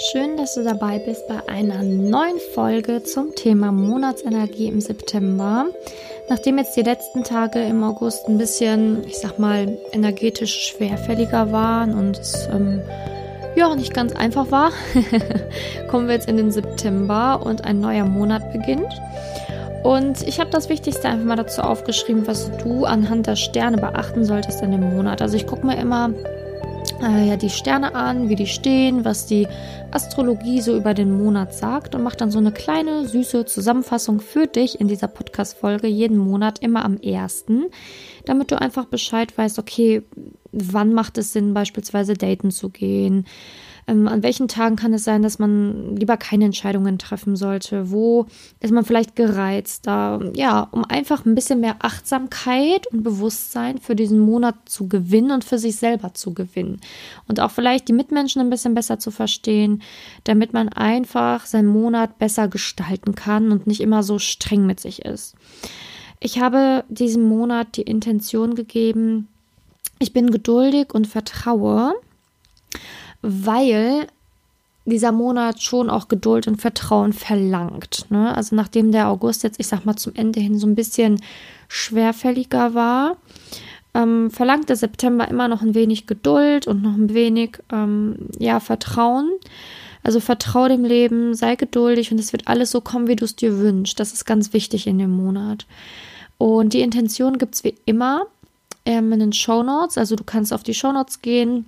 Schön, dass du dabei bist bei einer neuen Folge zum Thema Monatsenergie im September. Nachdem jetzt die letzten Tage im August ein bisschen, ich sag mal, energetisch schwerfälliger waren und es ähm, ja nicht ganz einfach war, kommen wir jetzt in den September und ein neuer Monat beginnt. Und ich habe das Wichtigste einfach mal dazu aufgeschrieben, was du anhand der Sterne beachten solltest in dem Monat. Also ich gucke mir immer äh, ja, die Sterne an, wie die stehen, was die Astrologie so über den Monat sagt und macht dann so eine kleine, süße Zusammenfassung für dich in dieser Podcast-Folge jeden Monat immer am ersten, damit du einfach Bescheid weißt, okay, wann macht es Sinn, beispielsweise daten zu gehen, ähm, an welchen Tagen kann es sein, dass man lieber keine Entscheidungen treffen sollte? Wo ist man vielleicht gereizt? Da, ja, um einfach ein bisschen mehr Achtsamkeit und Bewusstsein für diesen Monat zu gewinnen und für sich selber zu gewinnen. Und auch vielleicht die Mitmenschen ein bisschen besser zu verstehen, damit man einfach seinen Monat besser gestalten kann und nicht immer so streng mit sich ist. Ich habe diesem Monat die Intention gegeben, ich bin geduldig und vertraue weil dieser Monat schon auch Geduld und Vertrauen verlangt. Ne? Also nachdem der August jetzt, ich sag mal, zum Ende hin so ein bisschen schwerfälliger war, ähm, verlangt der September immer noch ein wenig Geduld und noch ein wenig ähm, ja, Vertrauen. Also vertraue dem Leben, sei geduldig und es wird alles so kommen, wie du es dir wünschst. Das ist ganz wichtig in dem Monat. Und die Intention gibt es wie immer ähm, in den Show Notes. Also du kannst auf die Show Notes gehen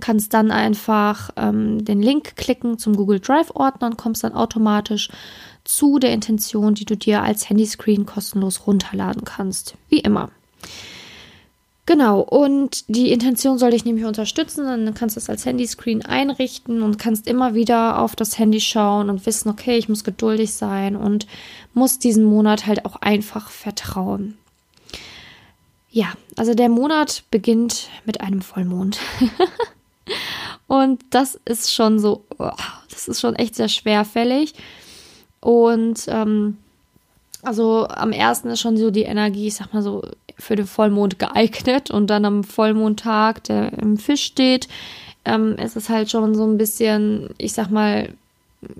kannst dann einfach ähm, den Link klicken zum Google Drive Ordner und kommst dann automatisch zu der Intention, die du dir als Handyscreen kostenlos runterladen kannst. Wie immer. Genau, und die Intention soll dich nämlich unterstützen. Dann kannst du es als Handyscreen einrichten und kannst immer wieder auf das Handy schauen und wissen, okay, ich muss geduldig sein und muss diesen Monat halt auch einfach vertrauen. Ja, also der Monat beginnt mit einem Vollmond. Und das ist schon so, oh, das ist schon echt sehr schwerfällig. Und ähm, also am ersten ist schon so die Energie, ich sag mal so, für den Vollmond geeignet. Und dann am Vollmondtag, der im Fisch steht, ähm, ist es halt schon so ein bisschen, ich sag mal,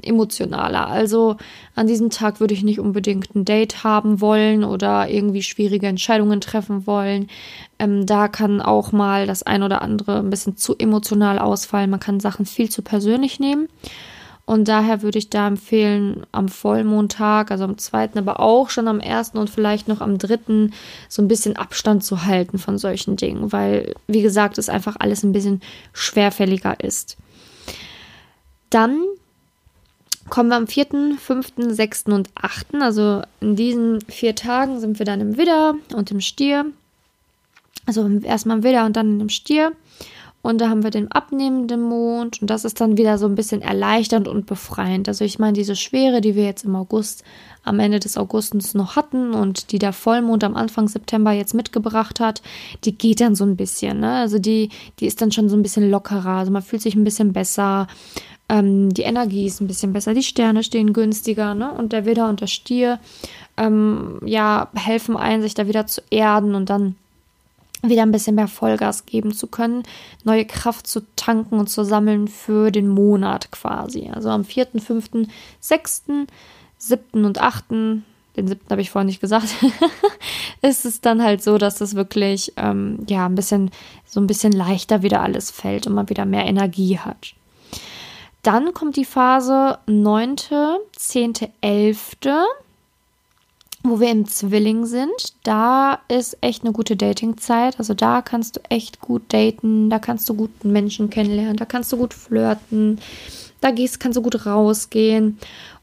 emotionaler. Also an diesem Tag würde ich nicht unbedingt ein Date haben wollen oder irgendwie schwierige Entscheidungen treffen wollen. Ähm, da kann auch mal das ein oder andere ein bisschen zu emotional ausfallen. Man kann Sachen viel zu persönlich nehmen. Und daher würde ich da empfehlen, am Vollmondtag, also am zweiten, aber auch schon am ersten und vielleicht noch am dritten, so ein bisschen Abstand zu halten von solchen Dingen, weil, wie gesagt, es einfach alles ein bisschen schwerfälliger ist. Dann kommen wir am 4., 5., 6. und 8. Also in diesen vier Tagen sind wir dann im Widder und im Stier. Also erstmal im Widder und dann im Stier. Und da haben wir den abnehmenden Mond und das ist dann wieder so ein bisschen erleichternd und befreiend. Also ich meine, diese Schwere, die wir jetzt im August, am Ende des Augustes noch hatten und die der Vollmond am Anfang September jetzt mitgebracht hat, die geht dann so ein bisschen. Ne? Also die, die ist dann schon so ein bisschen lockerer. Also man fühlt sich ein bisschen besser. Ähm, die Energie ist ein bisschen besser, die Sterne stehen günstiger, ne? Und der Widder und der Stier, ähm, ja, helfen ein, sich da wieder zu erden und dann wieder ein bisschen mehr Vollgas geben zu können, neue Kraft zu tanken und zu sammeln für den Monat quasi. Also am 4., 5., 6., 7. und 8., den 7. habe ich vorhin nicht gesagt, ist es dann halt so, dass es wirklich ähm, ja ein bisschen so ein bisschen leichter wieder alles fällt und man wieder mehr Energie hat. Dann kommt die Phase 9., 10., 11., wo wir im Zwilling sind. Da ist echt eine gute Datingzeit. Also da kannst du echt gut daten, da kannst du guten Menschen kennenlernen, da kannst du gut flirten, da gehst, kannst du gut rausgehen.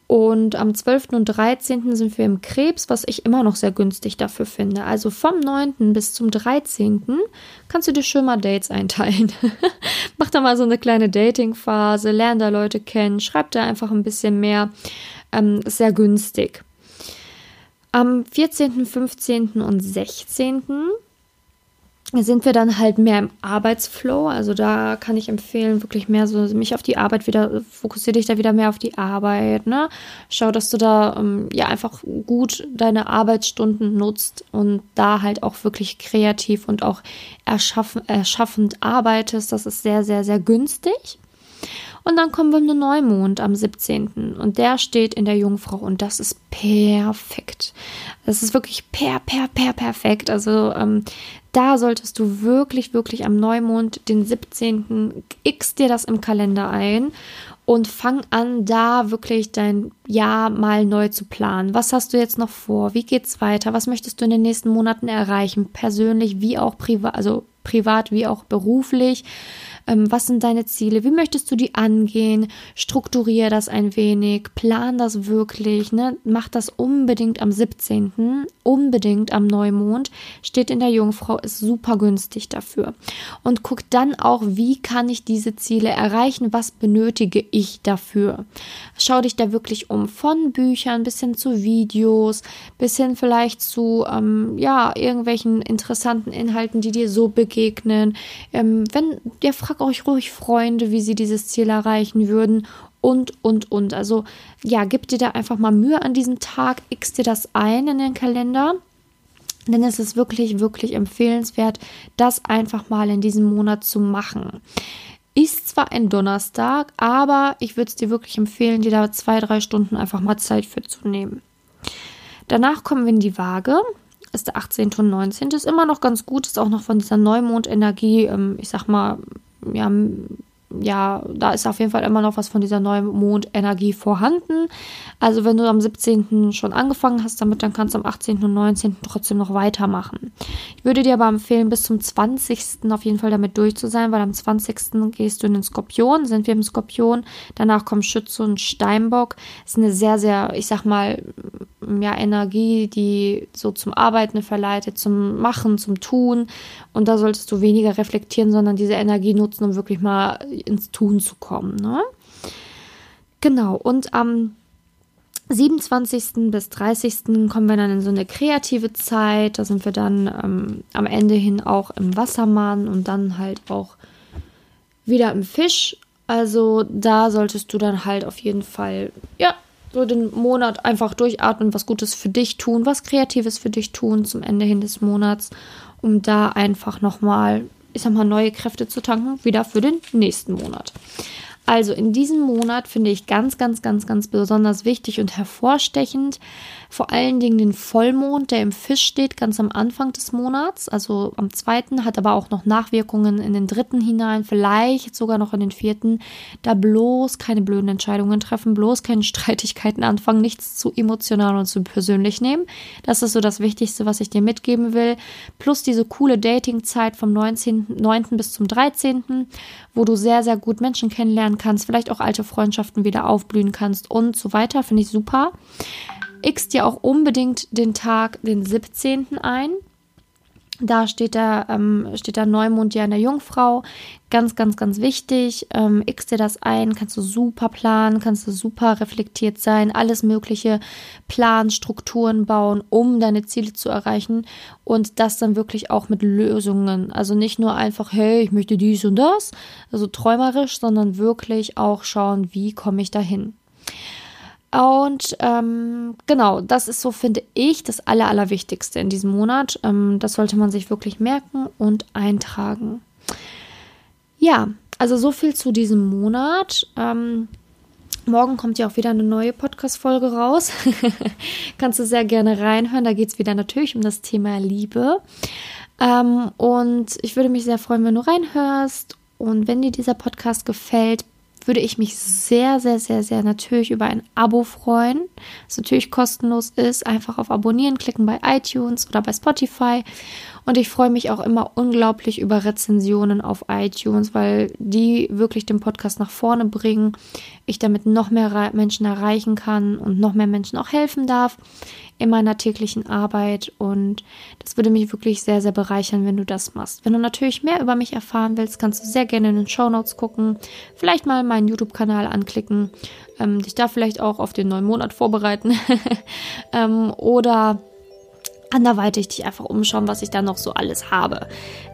Und am 12. und 13. sind wir im Krebs, was ich immer noch sehr günstig dafür finde. Also vom 9. bis zum 13. kannst du dir schön mal Dates einteilen. Mach da mal so eine kleine Dating-Phase, lern da Leute kennen, schreib da einfach ein bisschen mehr. Ähm, sehr günstig. Am 14., 15. und 16 sind wir dann halt mehr im Arbeitsflow. Also da kann ich empfehlen, wirklich mehr so mich auf die Arbeit wieder, fokussiere dich da wieder mehr auf die Arbeit, ne? Schau, dass du da ähm, ja einfach gut deine Arbeitsstunden nutzt und da halt auch wirklich kreativ und auch erschaffen, erschaffend arbeitest. Das ist sehr, sehr, sehr günstig. Und dann kommen wir in den Neumond am 17. Und der steht in der Jungfrau und das ist perfekt. Das ist wirklich per, per, per, perfekt. Also ähm, da solltest du wirklich, wirklich am Neumond, den 17. x dir das im Kalender ein und fang an, da wirklich dein Jahr mal neu zu planen. Was hast du jetzt noch vor? Wie geht's weiter? Was möchtest du in den nächsten Monaten erreichen? Persönlich wie auch privat, also privat wie auch beruflich. Ähm, was sind deine Ziele? Wie möchtest du die angehen? Strukturier das ein wenig, plan das wirklich, ne? Mach das unbedingt am 17., unbedingt am Neumond, steht in der Jungfrau, ist super günstig dafür. Und guck dann auch, wie kann ich diese Ziele erreichen? Was benötige ich dafür? Schau dich da wirklich um, von Büchern bis hin zu Videos, bis hin vielleicht zu, ähm, ja, irgendwelchen interessanten Inhalten, die dir so begegnen. Ähm, wenn, der fragt frag euch ruhig Freunde, wie sie dieses Ziel erreichen würden und, und, und. Also ja, gib dir da einfach mal Mühe an diesem Tag, x dir das ein in den Kalender. Denn es ist wirklich, wirklich empfehlenswert, das einfach mal in diesem Monat zu machen. Ist zwar ein Donnerstag, aber ich würde es dir wirklich empfehlen, dir da zwei, drei Stunden einfach mal Zeit für zu nehmen. Danach kommen wir in die Waage ist der 18. und 19. Ist immer noch ganz gut, ist auch noch von dieser Neumondenergie, ähm, ich sag mal, ja, ja, da ist auf jeden Fall immer noch was von dieser neuen Mondenergie vorhanden. Also wenn du am 17. schon angefangen hast damit, dann kannst du am 18. und 19. trotzdem noch weitermachen. Ich würde dir aber empfehlen, bis zum 20. auf jeden Fall damit durch zu sein, weil am 20. gehst du in den Skorpion, sind wir im Skorpion. Danach kommen Schütze und Steinbock. Das ist eine sehr, sehr, ich sag mal, ja, Energie, die so zum Arbeiten verleitet, zum Machen, zum Tun. Und da solltest du weniger reflektieren, sondern diese Energie nutzen, um wirklich mal ins Tun zu kommen. Ne? Genau, und am 27. bis 30. kommen wir dann in so eine kreative Zeit. Da sind wir dann ähm, am Ende hin auch im Wassermann und dann halt auch wieder im Fisch. Also da solltest du dann halt auf jeden Fall, ja, so den Monat einfach durchatmen, was Gutes für dich tun, was Kreatives für dich tun zum Ende hin des Monats, um da einfach nochmal ich sag mal, neue Kräfte zu tanken, wieder für den nächsten Monat. Also in diesem Monat finde ich ganz, ganz, ganz, ganz besonders wichtig und hervorstechend vor allen Dingen den Vollmond, der im Fisch steht, ganz am Anfang des Monats, also am zweiten, hat aber auch noch Nachwirkungen in den dritten hinein, vielleicht sogar noch in den vierten. Da bloß keine blöden Entscheidungen treffen, bloß keine Streitigkeiten anfangen, nichts zu emotional und zu persönlich nehmen. Das ist so das Wichtigste, was ich dir mitgeben will. Plus diese coole Datingzeit vom 19. 9. bis zum 13., wo du sehr, sehr gut Menschen kennenlernen kennenlernen kannst, vielleicht auch alte Freundschaften wieder aufblühen kannst und so weiter. Finde ich super. X dir auch unbedingt den Tag, den 17. ein. Da steht der, ähm, steht der Neumond ja in der Jungfrau. Ganz, ganz, ganz wichtig. Ähm, X dir das ein, kannst du super planen, kannst du super reflektiert sein, alles Mögliche planen, Strukturen bauen, um deine Ziele zu erreichen. Und das dann wirklich auch mit Lösungen. Also nicht nur einfach, hey, ich möchte dies und das, also träumerisch, sondern wirklich auch schauen, wie komme ich dahin. Und ähm, genau, das ist so, finde ich, das Aller, Allerwichtigste in diesem Monat. Ähm, das sollte man sich wirklich merken und eintragen. Ja, also so viel zu diesem Monat. Ähm, morgen kommt ja auch wieder eine neue Podcast-Folge raus. Kannst du sehr gerne reinhören. Da geht es wieder natürlich um das Thema Liebe. Ähm, und ich würde mich sehr freuen, wenn du reinhörst. Und wenn dir dieser Podcast gefällt, würde ich mich sehr, sehr, sehr, sehr natürlich über ein Abo freuen, das natürlich kostenlos ist. Einfach auf Abonnieren klicken bei iTunes oder bei Spotify. Und ich freue mich auch immer unglaublich über Rezensionen auf iTunes, weil die wirklich den Podcast nach vorne bringen. Ich damit noch mehr Menschen erreichen kann und noch mehr Menschen auch helfen darf in meiner täglichen Arbeit. Und das würde mich wirklich sehr, sehr bereichern, wenn du das machst. Wenn du natürlich mehr über mich erfahren willst, kannst du sehr gerne in den Show Notes gucken. Vielleicht mal meinen YouTube-Kanal anklicken. Ähm, dich da vielleicht auch auf den neuen Monat vorbereiten. ähm, oder anderweitig dich einfach umschauen, was ich da noch so alles habe.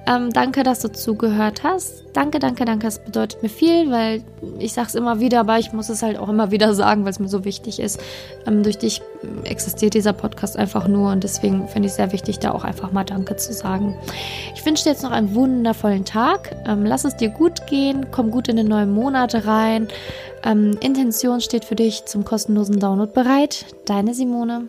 Ähm, danke, dass du zugehört hast. Danke, danke, danke. Es bedeutet mir viel, weil ich sage es immer wieder, aber ich muss es halt auch immer wieder sagen, weil es mir so wichtig ist. Ähm, durch dich existiert dieser Podcast einfach nur und deswegen finde ich es sehr wichtig, da auch einfach mal Danke zu sagen. Ich wünsche dir jetzt noch einen wundervollen Tag. Ähm, lass es dir gut gehen. Komm gut in den neuen Monat rein. Ähm, Intention steht für dich zum kostenlosen Download bereit. Deine Simone.